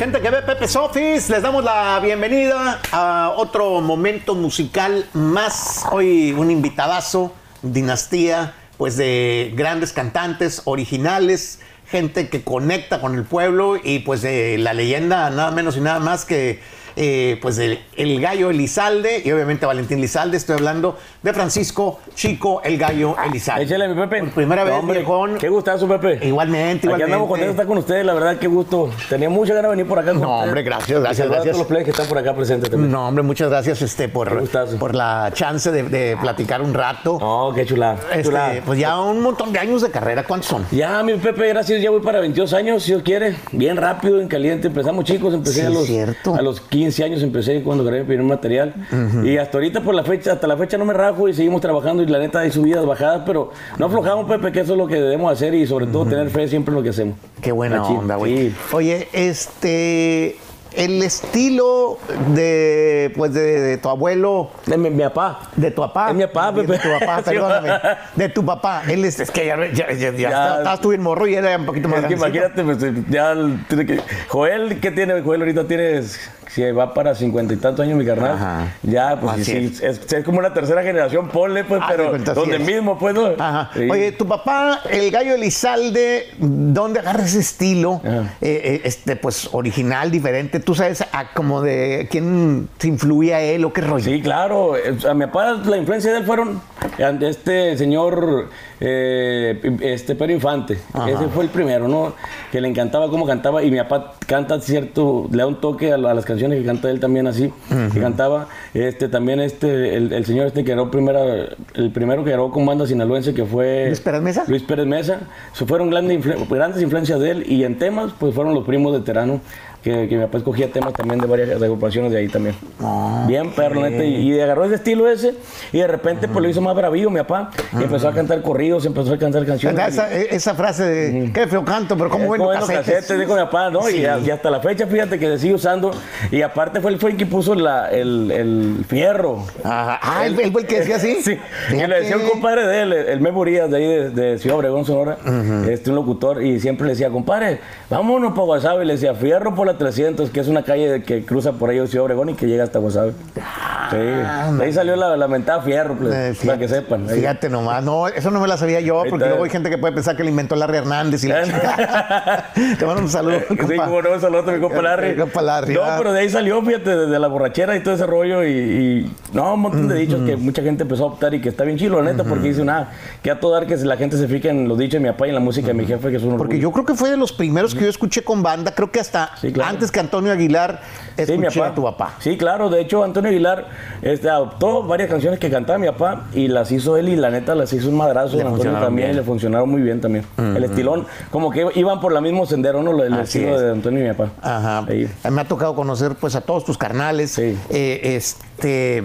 Gente que ve Pepe Sofis, les damos la bienvenida a otro momento musical más. Hoy un invitadazo, dinastía, pues de grandes cantantes originales, gente que conecta con el pueblo y pues de la leyenda nada menos y nada más que eh, pues el, el, gallo Elizalde y obviamente Valentín Elizalde. Estoy hablando de Francisco Chico, el gallo Elizalde. Échale, mi Pepe. Por primera vez, hombre, viejón. Qué gustazo, Pepe. Igualmente, igualmente. Aquí andamos contentos de estar con ustedes, la verdad, qué gusto. Tenía mucha ganas de venir por acá. con No, ustedes. hombre, gracias, gracias, a todos los players que están por acá presentes también. No, hombre, muchas gracias este, por, por la chance de, de platicar un rato. No, qué chula. Este, chula. pues ya un montón de años de carrera. ¿Cuántos son? Ya, mi Pepe, gracias. Ya voy para 22 años, si Dios quiere. Bien rápido, en caliente. Empezamos chicos, empecé Sí, a, los, cierto. a los 15 años, empecé cuando grabé mi primer material. Y hasta ahorita, por la fecha, hasta la fecha no me rajo y seguimos trabajando. Y la neta, hay subidas, bajadas, pero no aflojamos, Pepe, que eso es lo que debemos hacer y sobre todo tener fe siempre en lo que hacemos. Qué buena onda, güey. sí. Oye, este. El estilo de, pues, de, de tu abuelo, De mi, mi papá. de tu papá. Es mi papá, de, Pepe. tu papá, perdóname. De tu papá. Él es, es que ya, ya, ya, ya Ya. estaba- estabas tú bien morro y era un poquito más Es que imagínate, pues, ya Joel, ¿qué tiene? Joel ahorita tiene, si va para cincuenta y tantos años mi carnal. Ajá. Ya, pues sí, es. es. Es, como una tercera generación, ponle, pues, Ah, pero donde es. mismo, pues, ¿no? Ajá. Sí. Oye, tu papá, el gallo Elizalde, ¿dónde agarra ese estilo? Eh, eh, este, pues, original, diferente. ¿Tú sabes a como de quién se influía él o qué rollo? Sí, claro. eh, A mi papá, la influencia de él fueron este señor, eh, este Pedro Infante. Ajá. Ese fue el primero, ¿no? Que le encantaba cómo cantaba. Y mi papá canta cierto, le da un toque a, la- a las canciones que canta él también así. Que cantaba. Este, también este, el, el señor este que grabó primera, el primero que grabó con banda sinaloense que fue... ¿Luis Pérez Mesa? Luis Pérez Mesa. So, fueron grandes, influ- grandes influencias de él. Y en temas, pues fueron los primos de Terano. Que, que mi papá escogía temas también de varias agrupaciones de ahí también. Ah, Bien, perro, neta. Y, y agarró ese estilo ese. Y de repente, pues lo hizo más bravío, mi papá. Y empezó a cantar corridos, empezó a cantar canciones. Esa, esa frase de qué feo canto, pero cómo bueno casetes, dijo mi papá, ¿no? Sí. Y, a- y hasta la fecha, fíjate que se sigue usando. Y aparte fue el, fue el que puso la- el, el fierro. Ajá. Ah, él, fue el que decía así. Sí, y le decía un compadre de él, el Memo Urias, de ahí de, de Ciudad Obregón, Sonora, este, un locutor, y siempre le decía, compadre, vámonos para Guasave, y le decía, fierro por la 300, que es una calle que cruza por ahí Ciudad Obregón y que llega hasta Guasave. Sí, de ahí salió la, la mentada fierro, pues, Eh, para que sepan. Ahí. Fíjate nomás, no, eso no me la sabía yo, porque luego hay gente que puede pensar que le inventó Larry Hernández y la chingada. Te mando un saludo, Sí, compa. como no, un saludo a mi compa Larry. Mi compa Larry, No, va. pero de ahí salió, fíjate, desde la borrachera y todo ese rollo. Y, y- no, un montón de dichos que mucha gente empezó a optar y que está bien chilo, la neta, porque dice, nada, que a todo dar que la gente se fije en los dichos de mi papá y en la música de mi jefe, que es un Porque orgullo. yo creo que fue de los primeros que yo escuché con banda, creo que hasta Sí, claro. Antes que Antonio Aguilar Sí, mi escuché papá. a tu papá. Sí, claro. De hecho, Antonio Aguilar este, adoptó varias canciones que cantaba mi papá y las hizo él y la neta las hizo un madrazo. Le Antonio también bien. le funcionaron muy bien también. El estilón, como que iban por la mismo sendero, ¿no? El Así estilo es. de Antonio y mi papá. Ajá. Ahí. Me ha tocado conocer pues a todos tus carnales. Sí. Eh, este,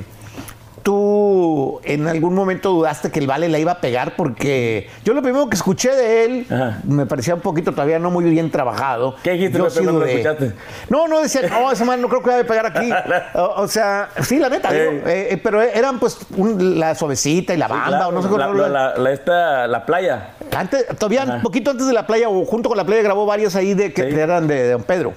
tú en algún momento dudaste que el Vale la iba a pegar porque yo lo primero que escuché de él Ajá. me parecía un poquito todavía no muy bien trabajado. ¿Qué dijiste, Yo sí dudé. escuchaste? No, no decía, no, ese man no creo que vaya a pegar aquí. o, o sea, sí, la neta, digo, eh, eh, pero eran pues un- la suavecita y la banda, Claro, o no sé cómo la, la, la- la- esta, la playa. antes, todavía Ajá. un poquito antes de la playa, o junto con la playa, grabó varios ahí de que Sí. eran de, de Don Pedro.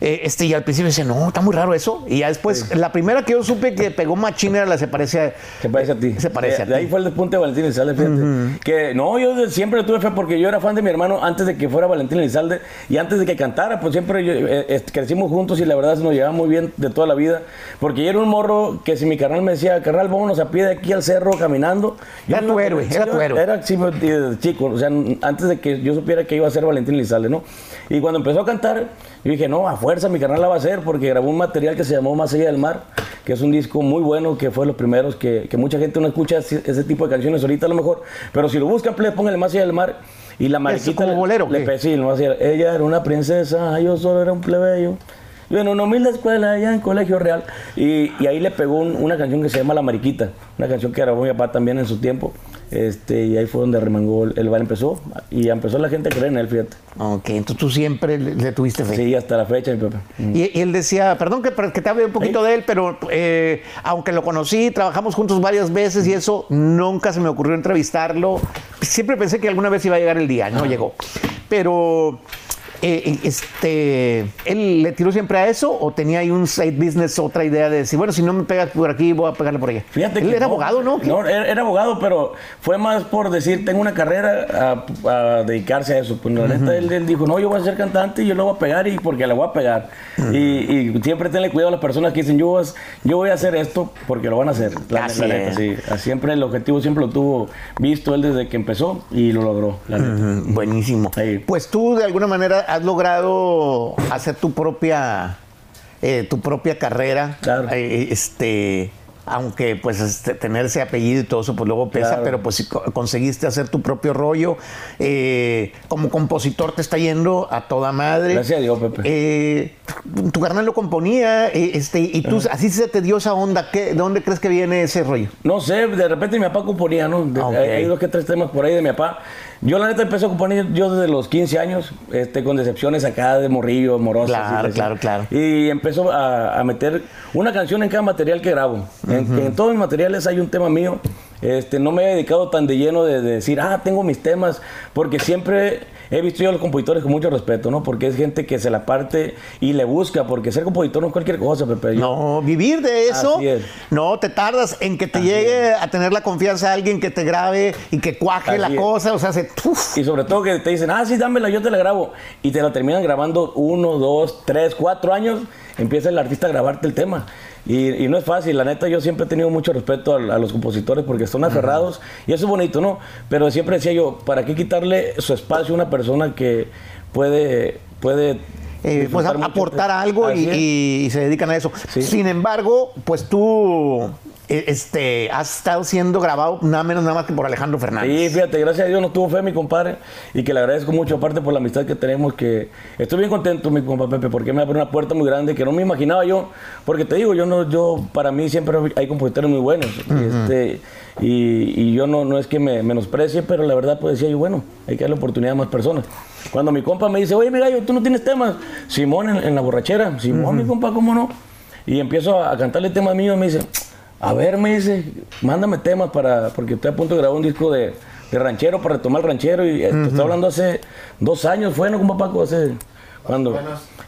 Eh, este, y al principio decía, no, está muy raro eso. Y ya después, la primera que yo supe que pegó machín era la se parece a. Se parece a ti. Se parece de, a de ahí ti. fue el despunte de Valentín Elizalde, fíjate. Que no, yo siempre tuve fe porque yo era fan de mi hermano antes de que fuera Valentín Elizalde y antes de que cantara, pues siempre yo, eh, crecimos juntos y la verdad nos llevaba muy bien de toda la vida. Porque yo era un morro que si mi carnal me decía, carnal, vámonos a pie de aquí al cerro caminando. Era tu héroe, era tu héroe. Era chico, o sea, antes de que yo supiera que iba a ser Valentín Elizalde, ¿no? Y cuando empezó a cantar, yo dije, no, a fuerza mi carnal la va a hacer porque grabó un material que se llamó Más allá del mar, que es un disco muy bueno, que fue los primeros que, que mucha gente no escucha ese, tipo de canciones ahorita a lo mejor, pero si lo buscan, pues, pónganle Más allá del mar y la mariquita como le- bolero, le más allá- ella era una princesa, yo solo era un plebeyo. Yo en una humilde escuela allá en Colegio Real. Y, y ahí le pegó un- una canción que se llama La Mariquita. Una canción que grabó mi papá también en su tiempo. Este, y ahí fue donde remangó el, bar empezó. Y empezó la gente a creer en él, fíjate. Ok, entonces tú siempre le, le tuviste fe. Sí, hasta la fecha, mi papá. Y, y él decía, perdón que, que te hable un poquito de él, pero eh, aunque lo conocí, trabajamos juntos varias veces y eso, nunca se me ocurrió entrevistarlo. Siempre pensé que alguna vez iba a llegar el día, no llegó. Pero eh, este, ¿él le tiró siempre a eso o tenía ahí un side business, otra idea de decir, bueno, si no me pegas por aquí, voy a pegarle por allá? Fíjate él que era no, abogado, ¿no? No, era, abogado, pero fue más por decir, tengo una carrera a, a dedicarse a eso. Pues la neta, él, él dijo, no, yo voy a ser cantante y yo lo voy a pegar y porque le voy a pegar. y, y siempre tenle cuidado a las personas que dicen, yo, vas- yo voy a hacer esto porque lo van a hacer. La, Así la neta, sí. Siempre el objetivo siempre lo tuvo visto él desde que empezó y lo logró. La neta. Buenísimo. Pues tú de alguna manera has logrado hacer tu propia eh, tu propia carrera. Claro. Eh, este aunque pues este, tener ese apellido y todo eso pues luego pesa, Claro. pero pues si co- conseguiste hacer tu propio rollo. Eh, como compositor te está yendo a toda madre. Gracias a Dios, Pepe. Eh, tu carnal lo componía, eh, este, y tú así se te dio esa onda. ¿Qué, ¿De dónde crees que viene ese rollo? No sé, de repente mi papá componía, ¿no? De- Ah. Hay dos que tres temas por ahí de mi papá. Yo la neta empecé a componer yo desde los 15 años, este, con decepciones acá de morrillo, amorosas. Claro, y claro, claro. Y empezó a, a meter una canción en cada material que grabo. En, en todos mis materiales hay un tema mío. Este, no me he dedicado tan de lleno de, de decir, ah, tengo mis temas, porque siempre he visto yo a los compositores con mucho respeto, ¿no? Porque es gente que se la parte y le busca, porque ser compositor no es cualquier cosa, Pepe. Yo- No, vivir de eso, es. no te tardas en que te llegue a tener la confianza de alguien que te grabe y que cuaje Así la es. cosa, o sea, se, uf, Y sobre todo que te dicen, ah, sí, dámela, yo te la grabo. Y te la terminan grabando uno, dos, tres, cuatro años. Empieza el artista a grabarte el tema. Y, y no es fácil, la neta, yo siempre he tenido mucho respeto a, a los compositores porque son aferrados. Y eso es bonito, ¿no? Pero siempre decía yo, ¿para qué quitarle su espacio a una persona que puede. puede eh, pues aportar algo y, se dedican a eso. Sí. Sin embargo, pues tú eh, este, has estado siendo grabado nada menos nada más que por Alejandro Fernández. Sí, fíjate, gracias a Dios no tuvo fe mi compadre y que le agradezco mucho, aparte por la amistad que tenemos, que estoy bien contento, mi compa Pepe, porque me abrió una puerta muy grande que no me imaginaba yo, porque te digo, yo no, yo, para mí siempre hay compositores muy buenos, y este, y, y yo no, no es que me menosprecie, pero la verdad pues decía yo, bueno, hay que darle oportunidad a más personas. Cuando mi compa me dice, oye, mi gallo, tú no tienes temas, Simón en, en la borrachera, Simón, mi compa, ¿cómo no? Y empiezo a cantarle temas míos, me dice, a ver, me dice, mándame temas para, porque estoy a punto de grabar un disco de, de ranchero para retomar el ranchero y eh, te estoy hablando hace dos años, fue, ¿no, compa Paco? Hace, cuando,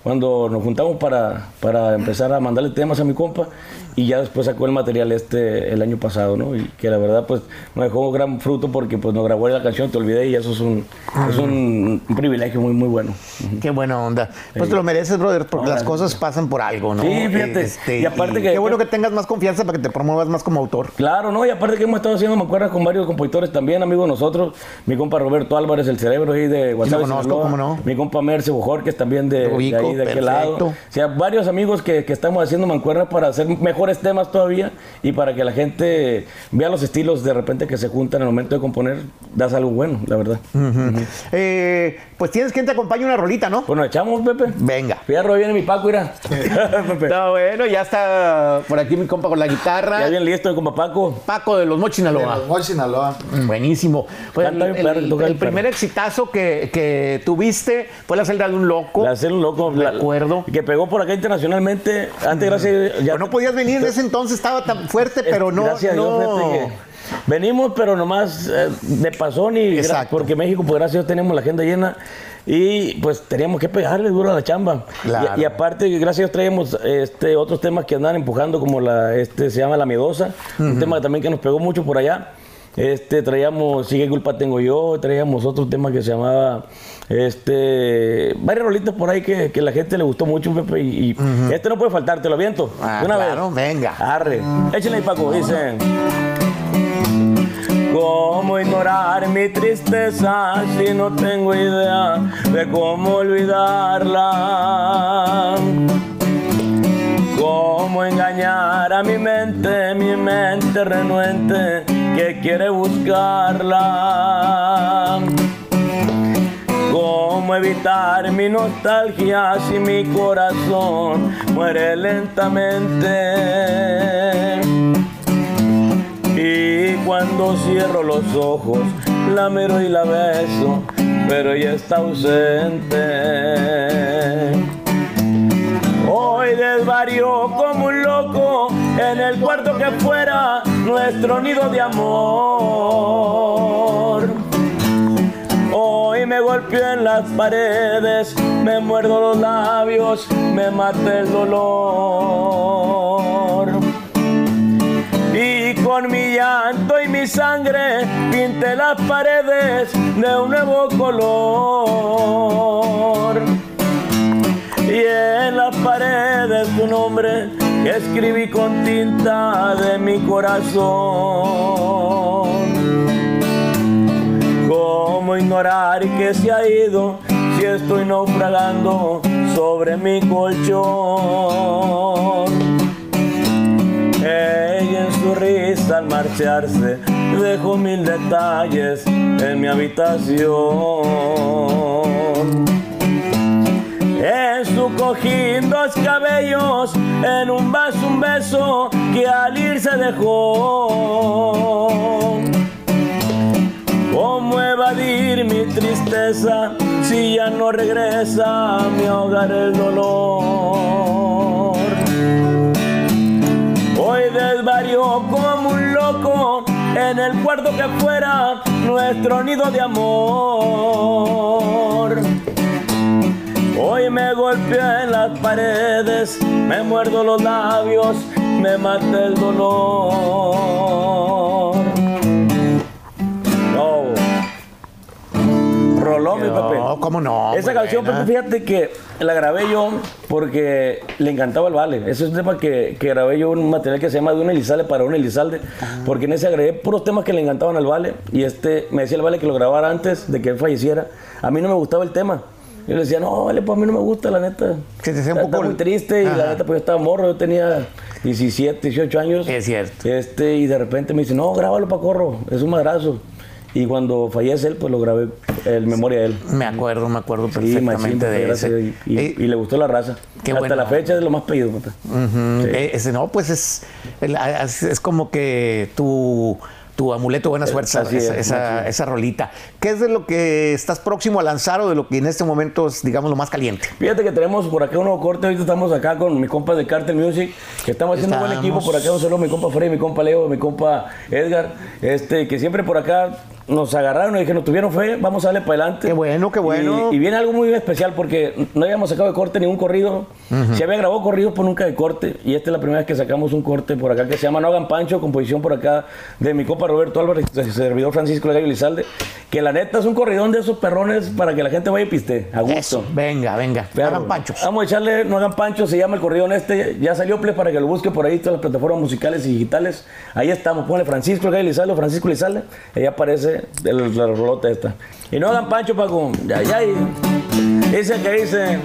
cuando nos juntamos para, para empezar a mandarle temas a mi compa y ya después sacó el material este el año pasado, ¿no? Y que la verdad pues nos dejó gran fruto porque pues nos grabó la canción, te olvidé y eso es un, es un, un privilegio muy, muy bueno. Qué buena onda. Pues te lo mereces, brother, porque No, las cosas pasan por algo, ¿no? Sí, fíjate. Este, Y aparte que- Qué bueno que tengas más confianza para que te promuevas más como autor. Claro, ¿no? Y aparte que hemos estado haciendo mancuernas con varios compositores también, amigos nosotros. Mi compa Roberto Álvarez, el cerebro ahí de Guasave, conozco, Sinaloa. cómo no. Mi compa Merce Bojorques también de, ahí, de aquel perfecto. lado. O sea, varios amigos que, que estamos haciendo mancuernas para hacer mejores temas todavía y para que la gente vea los estilos de repente que se juntan en el momento de componer. Das algo bueno, la verdad. Eh, pues tienes quien te acompañe una rolita, ¿no? Bueno, echamos, Pepe. Venga. Fierro, viene mi Paco, mira. Pepe. Está bueno, ya está por aquí mi compa con la guitarra. Ya bien listo, mi compa Paco. Paco de los. Los Mochis, Sinaloa. Buenísimo. Pues el, el- el primer exitazo que, que tuviste fue la celda de un loco. La hacer un loco. la- Recuerdo. Que pegó por acá internacionalmente. Antes, gracias. Ya, Pero no podías venir en ese entonces, estaba tan fuerte, pero no. Gracias a Dios, no. que venimos, pero nomás eh, de pasón y Exacto. porque México, pues gracias a Dios tenemos la agenda llena y pues teníamos que pegarle duro a la chamba. Claro. Y, y aparte, gracias a Dios traemos este, otros temas que andan empujando, como la, este se llama La Miedosa, un tema también que nos pegó mucho por allá. Este, traíamos Sigue culpa tengo yo, traíamos otro tema que se llamaba este varias rolitas por ahí que, que la gente le gustó mucho, Pepe, y, y este no puede faltar, te lo aviento. Ah, una claro, vez. venga. Arre. Échenle ahí, Paco, dice. ¿Cómo ignorar mi tristeza si no tengo idea de cómo olvidarla? ¿Cómo engañar a mi mente, mi mente renuente que quiere buscarla? ¿Cómo evitar mi nostalgia si mi corazón muere lentamente? Y cuando cierro los ojos, la miro y la beso, pero ella está ausente. Hoy desvarió como un loco en el cuarto que fuera nuestro nido de amor. Hoy me golpeo en las paredes, me muerdo los labios, me mata el dolor. Y con mi llanto y mi sangre pinté las paredes de un nuevo color. Y en las paredes tu nombre escribí con tinta de mi corazón. ¿Cómo ignorar que se ha ido si estoy naufragando sobre mi colchón? Ella en su risa al marcharse dejó mil detalles en mi habitación. En su cojín dos cabellos, en un vaso un beso que al irse dejó. ¿Cómo evadir mi tristeza si ya no regresa a mi hogar el dolor? Hoy desvarió como un loco en el cuarto que fuera nuestro nido de amor. Hoy me golpeé en las paredes, me muerdo los labios, me mata el dolor. No. Roló mi papel. No, ¿cómo no? Esa canción, buena. Pepe, fíjate que la grabé yo porque le encantaba el vale. Ese es un tema que, que grabé yo un material que se llama De un Elizalde para un Elizalde, porque en ese agregué puros temas que le encantaban al vale. Y este me decía el vale que lo grabara antes de que él falleciera. A mí no me gustaba el tema. Yo le decía, no, vale, pues a mí no me gusta, la neta. Se te hacía un poco- muy triste y Ajá. la neta, pues yo estaba morro, yo tenía 17, 18 años. Es cierto. Este, y de repente me dice, no, grábalo para corro, es un madrazo. Y cuando fallece él, pues lo grabé en memoria de él. Me acuerdo, me acuerdo perfectamente de ese. Y, y- Eh, y le gustó la raza. Hasta la fecha es lo más pedido. Sí. Eh, ese no, pues es, el- es, como que tu, tu amuleto buena suerte, esa, es, esa, rolita. ¿Qué es de lo que estás próximo a lanzar o de lo que en este momento es, digamos, lo más caliente? Fíjate que tenemos por acá un nuevo corte. Ahorita estamos acá con mi compa de Cartel Music, que estamos haciendo un buen equipo. Por acá un saludo mi compa Freddy, mi compa Leo, mi compa Edgar, este, que siempre por acá nos agarraron y que nos tuvieron fe. Vamos a darle para adelante. Qué bueno, qué bueno. Y, y viene algo muy especial porque no habíamos sacado de corte ningún corrido. Se había grabado corridos, pero nunca de corte. Y esta es la primera vez que sacamos un corte por acá que se llama No Hagan Pancho, composición por acá de mi compa Roberto Álvarez, servidor Francisco Gallo Lizalde. Que la neta es un corridón de esos perrones para que la gente vaya y piste. A gusto. Eso, venga, venga. Pero, Hagan panchos. Vamos a echarle, no hagan pancho, se llama el corrido este. Ya salió Ple para que lo busque por ahí, todas las plataformas musicales y digitales. Ahí estamos, ponle Francisco Lizalde, Francisco Lizalde. Ahí aparece el- la rolota esta. Y no hagan pancho, Paco. Ya, ya. Dice que dice,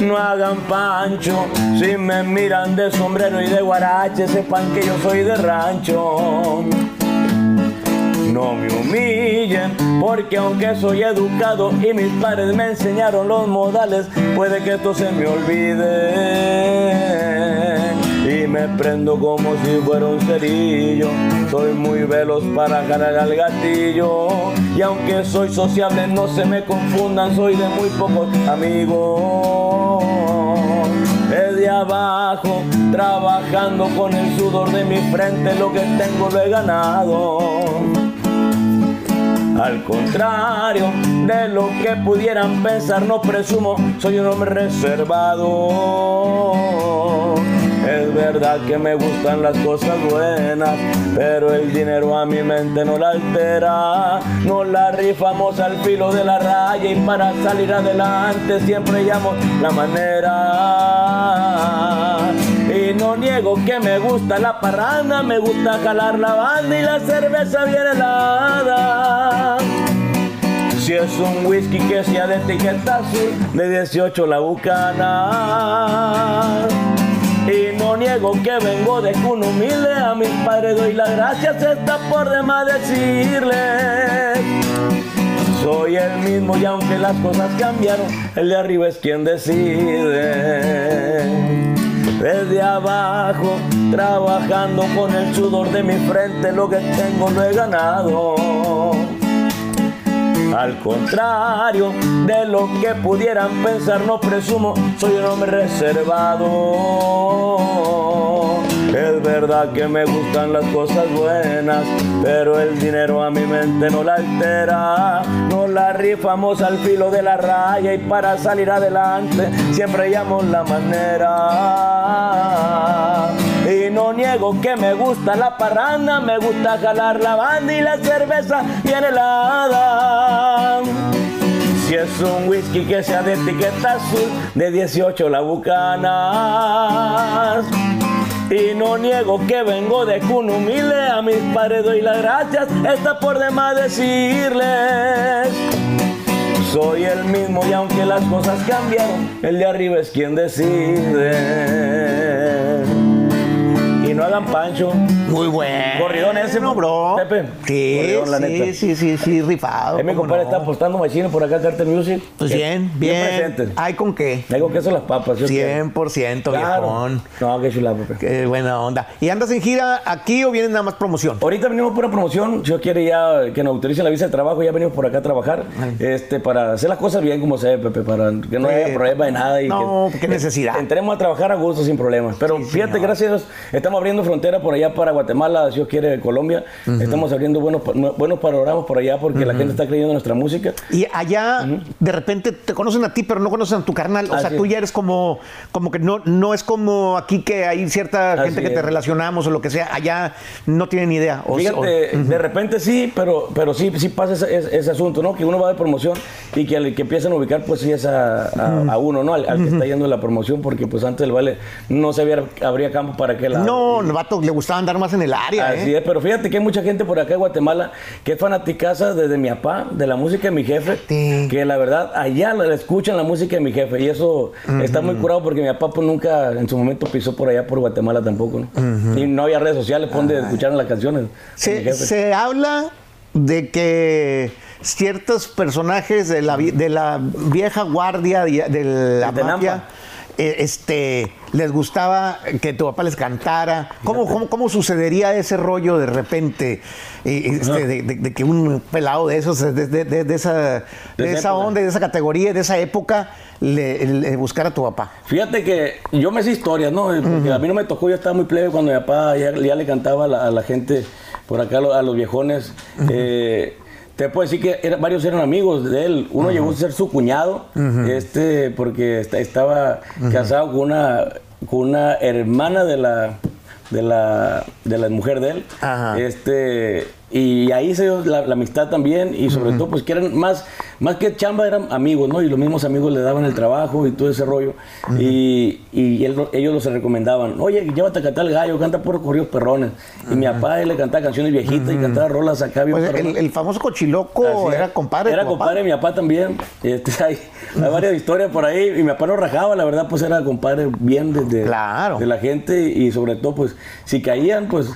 no hagan pancho. Si me miran de sombrero y de guarache, sepan que yo soy de rancho. No me humillen, porque aunque soy educado y mis padres me enseñaron los modales, puede que esto se me olvide. Y me prendo como si fuera un cerillo, soy muy veloz para jalar al gatillo. Y aunque soy sociable, no se me confundan, soy de muy pocos amigos. Desde abajo, trabajando con el sudor de mi frente, lo que tengo lo he ganado. Al contrario de lo que pudieran pensar, no presumo, soy un hombre reservado. Es verdad que me gustan las cosas buenas, pero el dinero a mi mente no la altera. No la rifamos al filo de la raya y para salir adelante siempre llamo la manera. No niego que me gusta la parranda, me gusta jalar la banda y la cerveza bien helada. Si es un whisky que sea de etiqueta azul, de 18 la bucana. Y no niego que vengo de cuna humilde, a mis padres doy las gracias, está por demás decirles. Soy el mismo y aunque las cosas cambiaron, el de arriba es quien decide. Desde abajo, trabajando con el sudor de mi frente, lo que tengo lo he ganado. Al contrario de lo que pudieran pensar, no presumo, soy un hombre reservado. Es verdad que me gustan las cosas buenas, pero el dinero a mi mente no la altera. Nos la rifamos al filo de la raya y para salir adelante siempre llamo la manera. Y no niego que me gusta la parranda, me gusta jalar la banda y la cerveza bien helada. Si es un whisky que sea de etiqueta azul, de 18 la bucanas. Y no niego que vengo de cuna humilde, a mis padres doy las gracias, está por demás decirles. Soy el mismo y aunque las cosas cambiaron, el de arriba es quien decide. No hagan pancho. Muy bueno. Corridón ese, no, bro. Pepe. Sí, Corridón, la sí, neta. sí, sí, sí, rifado. Eh, mi compadre no. está apostando machino por acá, Carter Music. Pues Que- bien, bien. presente. ¿Hay con qué? Hay con queso las papas. ¿sí o qué? 100%, Claro. viejón. No, qué chulada, Pepe. Qué buena onda. ¿Y andas en gira aquí o vienes nada más promoción? Ahorita venimos por una promoción, si Dios quiere ya que nos autoricen la visa de trabajo, ya venimos por acá a trabajar, este, para hacer las cosas bien como se Pepe, para que no haya Eh, problema de nada. Y no, que, qué necesidad. Entremos a trabajar a gusto sin problemas. Pero Sí, fíjate, señor. gracias a Dios, estamos abriendo frontera por allá para Guatemala, si Dios quiere, Colombia. Estamos abriendo buenos, buenos panoramas por allá porque la gente está creyendo en nuestra música. Y allá de repente te conocen a ti, pero no conocen a tu carnal. O sea, Así tú es. ya eres como, como que no, no es como aquí que hay cierta Así gente que te es. relacionamos o lo que sea. Allá no tienen ni idea. O- Fíjate, de repente sí, pero, pero sí, sí pasa ese, ese- ese asunto, ¿no? Que uno va de promoción y que al que empiezan a ubicar, pues sí es a, a- a uno, ¿no? Al, al que está yendo la promoción, porque pues antes del baile no se había, habría campo para que o- la. no, el vato le gustaba andar más en el área. Así ¿eh? es, pero fíjate que hay mucha gente por acá en Guatemala que es fanaticaza desde mi papá, de la música de mi jefe, Sí. que la verdad allá la escuchan la música de mi jefe y eso está muy curado porque mi papá pues nunca en su momento pisó por allá por Guatemala tampoco, ¿no? Y no había redes sociales pues, donde escucharan las canciones. mi Se, jefe. se habla de que ciertos personajes de la, de la vieja guardia de, de la De mafia Nampa. Eh, este, les gustaba que tu papá les cantara. ¿Cómo, cómo, cómo sucedería ese rollo de repente? eh, este, de, de- de que un pelado de esos, de, de- de- de esa, esa onda, de esa categoría, de esa época, le, le buscara a tu papá? Fíjate que yo me sé historias, ¿no? Porque a mí no me tocó, yo estaba muy plebe cuando mi papá ya, ya le cantaba a la, a la gente por acá, a los viejones. Eh, te puedo decir que era- varios eran amigos de él. Uno llegó a ser su cuñado, este, porque esta- estaba casado con una, con una hermana de la, de la, de la mujer de él. Ajá. Este, y ahí se dio la, la amistad también, y sobre todo, pues que eran más, más que chamba, eran amigos, ¿no? Y los mismos amigos le daban el trabajo y todo ese rollo. Y, y él- ellos los recomendaban, oye, llévate a cantar el gallo, canta por corridos perrones. Y mi papá él le cantaba canciones viejitas y cantaba rolas acá bien Pues el, famoso cochiloco Así era compadre. Era compadre mi papá también. Este, hay, hay varias historias por ahí. Y mi papá no rajaba, la verdad, pues era compadre bien de, de- Claro. de la gente. Y sobre todo, pues, si caían, pues.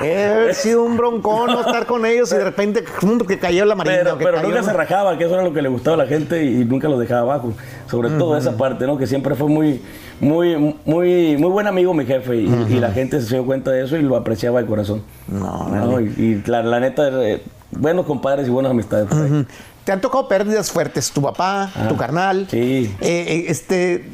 Debe haber sido un broncón no estar con ellos y de repente que cayó la marina. Pero, que pero nunca se rajaba, que eso era lo que le gustaba a la gente y nunca lo dejaba abajo. Sobre todo esa parte, ¿no? Que siempre fue muy, muy, muy, muy buen amigo mi jefe y, y la gente se dio cuenta de eso y lo apreciaba de corazón. No, ¿no? Y, y la, la neta, eh, buenos compadres y buenas amistades. Te han tocado pérdidas fuertes, tu papá, tu carnal. Ah, sí. Eh, eh, este,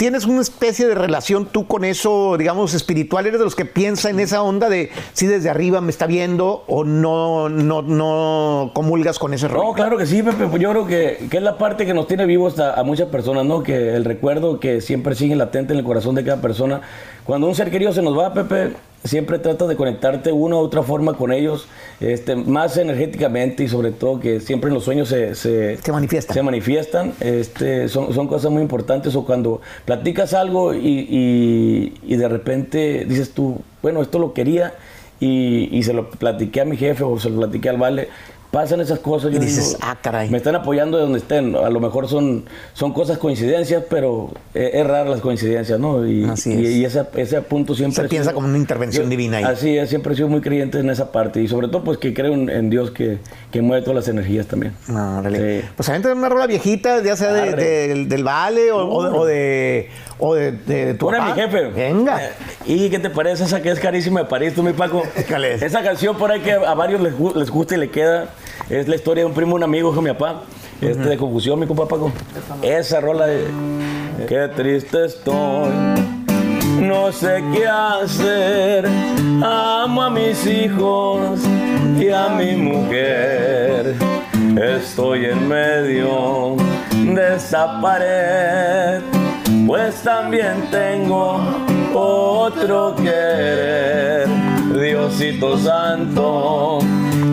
¿Tienes una especie de relación tú con eso, digamos, espiritual? ¿Eres de los que piensa en esa onda de si desde arriba me está viendo o no, no, no comulgas con ese rollo? No, claro que sí, Pepe. Yo creo que, que es la parte que nos tiene vivos a, a muchas personas, ¿no? Que el recuerdo que siempre sigue latente en el corazón de cada persona. Cuando un ser querido se nos va, Pepe, siempre trata de conectarte una u otra forma con ellos, este, más energéticamente y sobre todo que siempre en los sueños se, se, Se manifiestan. se manifiestan. Este, son, son cosas muy importantes. O cuando platicas algo y, y- y de repente dices tú, bueno, esto lo quería y, y se lo platiqué a mi jefe o se lo platiqué al vale. Pasan esas cosas. Y yo dices, digo, "Ah, caray". Me están apoyando de donde estén. A lo mejor son, son cosas coincidencias, pero es, es rara las coincidencias, ¿no? Y, Así es. y ese, ese punto siempre. Se piensa sido- como una intervención divina ahí. Así es, siempre he sido muy creyente en esa parte y sobre todo pues que creo en, en Dios que, que mueve todas las energías también. No. Sí. Pues a una rola viejita, ya sea de- del, del Vale o, o- o de, o de, de tu papá. mi jefe. Venga. Eh, ¿Y qué te parece esa que es carísima de París, tú, mi Paco? ¿Cuál es? Esa canción por ahí que a varios les, les gusta y le queda. Es la historia de un primo, un amigo con mi papá. Este de confusión, mi compa Paco. Esa rola de. Qué triste estoy. no sé qué hacer. Amo a mis hijos y a mi mujer. Estoy en medio de esta pared, pues también tengo otro querer. Diosito Santo,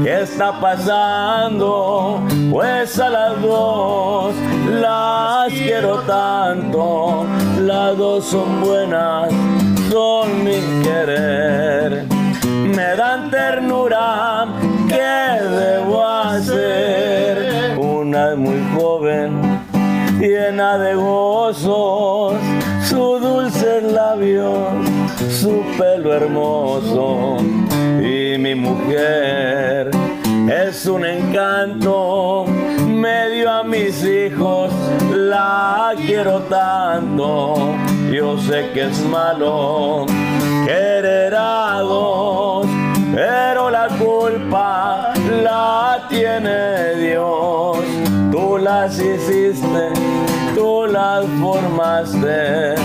¿qué está pasando? Pues a las dos las quiero tanto, las dos son buenas, son mi querer. Me dan ternura, ¿qué debo hacer? Una es muy joven, llena de gozos, su dulce labios, su pelo hermoso mi mujer. Es un encanto, me dio a mis hijos, la quiero tanto, yo sé que es malo querer a dos, pero la culpa la tiene Dios, tú las hiciste, tú las formaste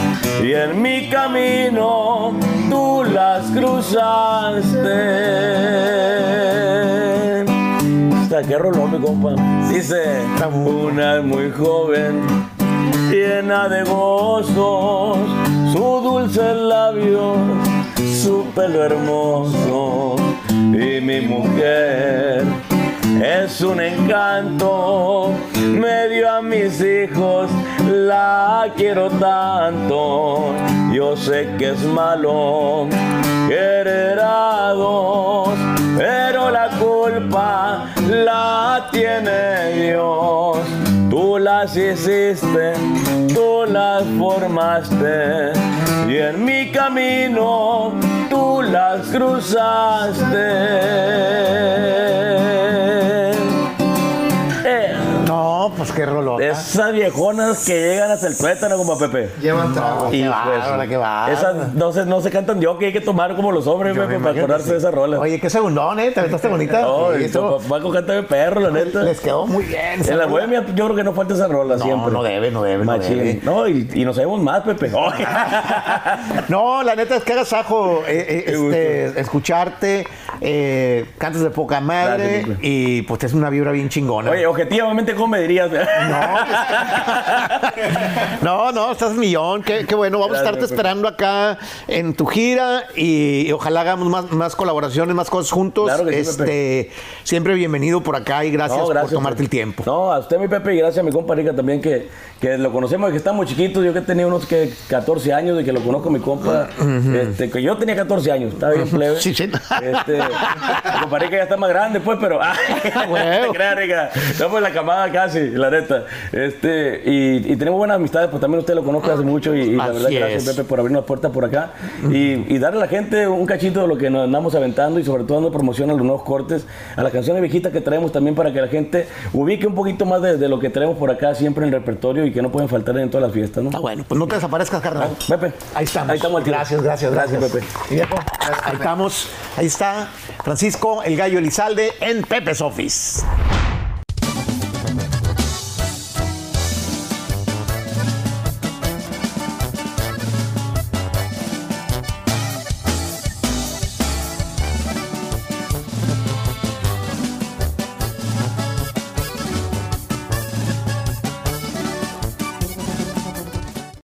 y en mi camino tú las cruzaste. Hasta qué rolón, mi compa. Dice, una es muy joven, llena de gozos, su dulce labios, su pelo hermoso y mi mujer es un encanto, me dio a mis hijos, la quiero tanto, yo sé que es malo querer pero la culpa la tiene Dios. Tú las hiciste, tú las formaste y en mi camino tú las cruzaste. No, pues qué rolota. esas viejonas que llegan hasta el tuétano, como Pepe. Llevan trago. Qué bárbara, qué. Esas no se, no se cantan yo, que hay que tomar como los hombres, Pepe, para acordarse sí. de esa rola. Oye, qué segundón, ¿eh? Te aventaste bonita. No, y Paco canta de perro, la neta. les quedó muy bien. En la bohemia yo creo que no falta esa rola No, siempre. no debe, no debe, no debe. No, y, y nos vemos más, Pepe. No, la neta es que hagas ajo eh, eh, este, escucharte, eh, cantas de poca madre Gracias, y pues es una vibra bien chingona. Oye, objetivamente, ¿cómo me dirías? No, no, estás millón, qué, qué bueno. Vamos a estarte Pepe. esperando acá en tu gira y, y ojalá hagamos más, más colaboraciones, más cosas juntos. Claro que sí, este, siempre bienvenido por acá y gracias, No, por tomarte Pepe. el tiempo. No, a usted, mi Pepe, y gracias a mi compa Rica también, que, que lo conocemos, que estamos chiquitos. Yo que tenía unos que 14 años de que lo conozco, mi compa. este, que yo tenía 14 años, estaba bien plebe. Sí, sí. Este, mi compa Rica ya está más grande, pues, pero. Huevo. te creas, Rica. Estamos en la camada casi, la neta. Este, y, y tenemos buenas amistades, pues también usted lo conozco hace mucho. Y, y la Así verdad, gracias. Pepe, por abrir una puerta por acá. Y, y darle a la gente un cachito de lo que nos andamos aventando y sobre todo dando promoción a los nuevos cortes, a las canciones viejitas que traemos también para que la gente ubique un poquito más de, de lo que traemos por acá siempre en el repertorio y que no pueden faltar en todas las fiestas, ¿no? Ah, bueno, pues no te desaparezcas, carnal. Pepe. Ahí estamos. Ahí estamos. Gracias, gracias, gracias. Gracias, Pepe. Y viejo, ahí estamos. Ahí está Francisco, el gallo Elizalde en Pepe's Office.